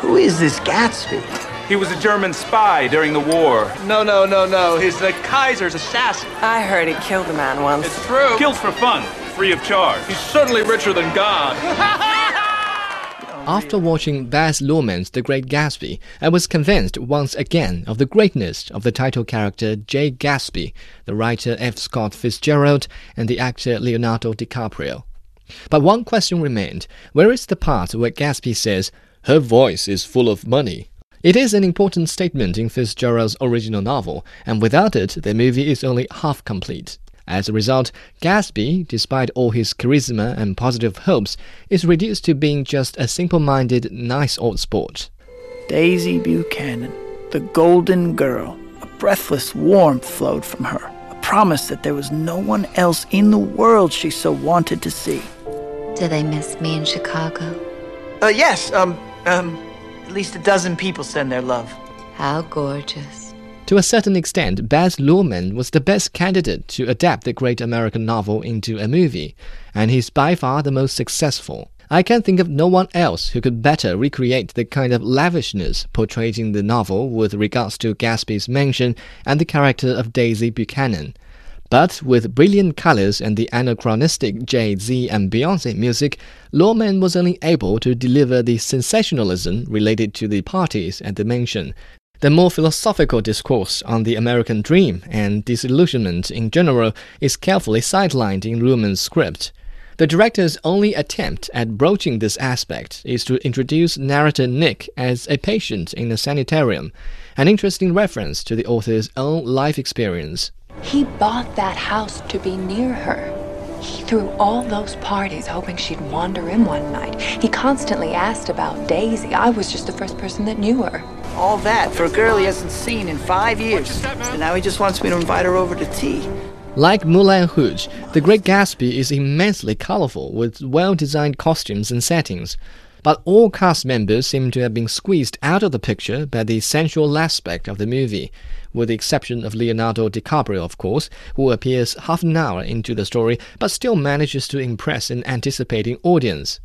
Who is this Gatsby? He was a German spy during the war. No, no, no, no. He's the Kaiser's assassin. I heard he killed a man once. It's true. Kills for fun, free of charge. He's certainly richer than God. After watching Baz Luhrmann's The Great Gatsby, I was convinced once again of the greatness of the title character Jay Gatsby, the writer F. Scott Fitzgerald, and the actor Leonardo DiCaprio. But one question remained where is the part where Gatsby says, Her voice is full of money? It is an important statement in Fitzgerald's original novel, and without it, the movie is only half complete. As a result, Gatsby, despite all his charisma and positive hopes, is reduced to being just a simple minded, nice old sport. Daisy Buchanan, the golden girl. A breathless warmth flowed from her, a promise that there was no one else in the world she so wanted to see. Do they miss me in Chicago? Uh, yes, um, um, at least a dozen people send their love. How gorgeous. To a certain extent, Baz Luhrmann was the best candidate to adapt the great American novel into a movie, and he's by far the most successful. I can think of no one else who could better recreate the kind of lavishness portrayed in the novel with regards to Gatsby's mansion and the character of Daisy Buchanan. But with brilliant colors and the anachronistic Jay Z and Beyonce music, Luhrmann was only able to deliver the sensationalism related to the parties at the mansion, the more philosophical discourse on the American dream and disillusionment in general is carefully sidelined in Luhrmann's script. The director's only attempt at broaching this aspect is to introduce narrator Nick as a patient in a sanitarium, an interesting reference to the author's own life experience. He bought that house to be near her. He threw all those parties hoping she'd wander in one night. He constantly asked about Daisy. I was just the first person that knew her. All that for a girl he hasn't seen in five years. So now he just wants me to invite her over to tea. Like Moulin Rouge, The Great Gatsby is immensely colorful with well designed costumes and settings. But all cast members seem to have been squeezed out of the picture by the sensual aspect of the movie, with the exception of Leonardo DiCaprio, of course, who appears half an hour into the story but still manages to impress an anticipating audience.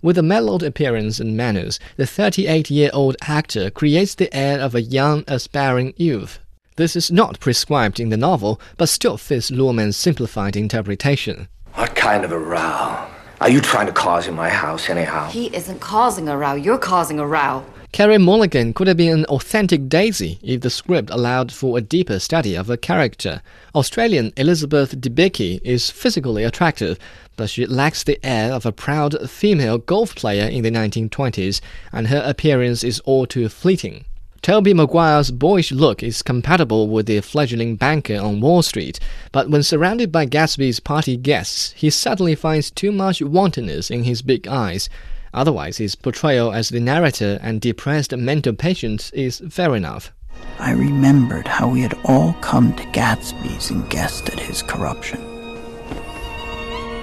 With a mellowed appearance and manners, the 38 year old actor creates the air of a young, aspiring youth. This is not prescribed in the novel, but still fits Luhrmann's simplified interpretation. What kind of a row? Are you trying to cause in my house, anyhow? He isn't causing a row, you're causing a row. Carey Mulligan could have been an authentic Daisy if the script allowed for a deeper study of her character. Australian Elizabeth Debicki is physically attractive, but she lacks the air of a proud female golf player in the 1920s, and her appearance is all too fleeting. Tobey Maguire's boyish look is compatible with the fledgling banker on Wall Street, but when surrounded by Gatsby's party guests, he suddenly finds too much wantonness in his big eyes. Otherwise, his portrayal as the narrator and depressed mental patient is fair enough. I remembered how we had all come to Gatsby's and guessed at his corruption.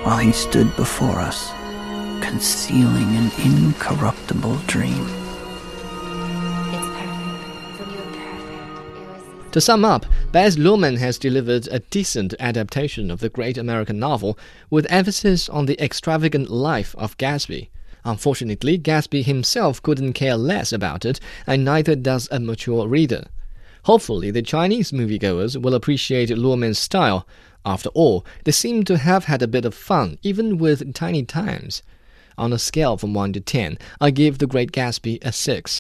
While he stood before us, concealing an incorruptible dream. To sum up, Baz Luhrmann has delivered a decent adaptation of the great American novel with emphasis on the extravagant life of Gatsby. Unfortunately, Gatsby himself couldn't care less about it, and neither does a mature reader. Hopefully, the Chinese moviegoers will appreciate Luhrmann's style. After all, they seem to have had a bit of fun, even with tiny times. On a scale from 1 to 10, I give The Great Gatsby a 6.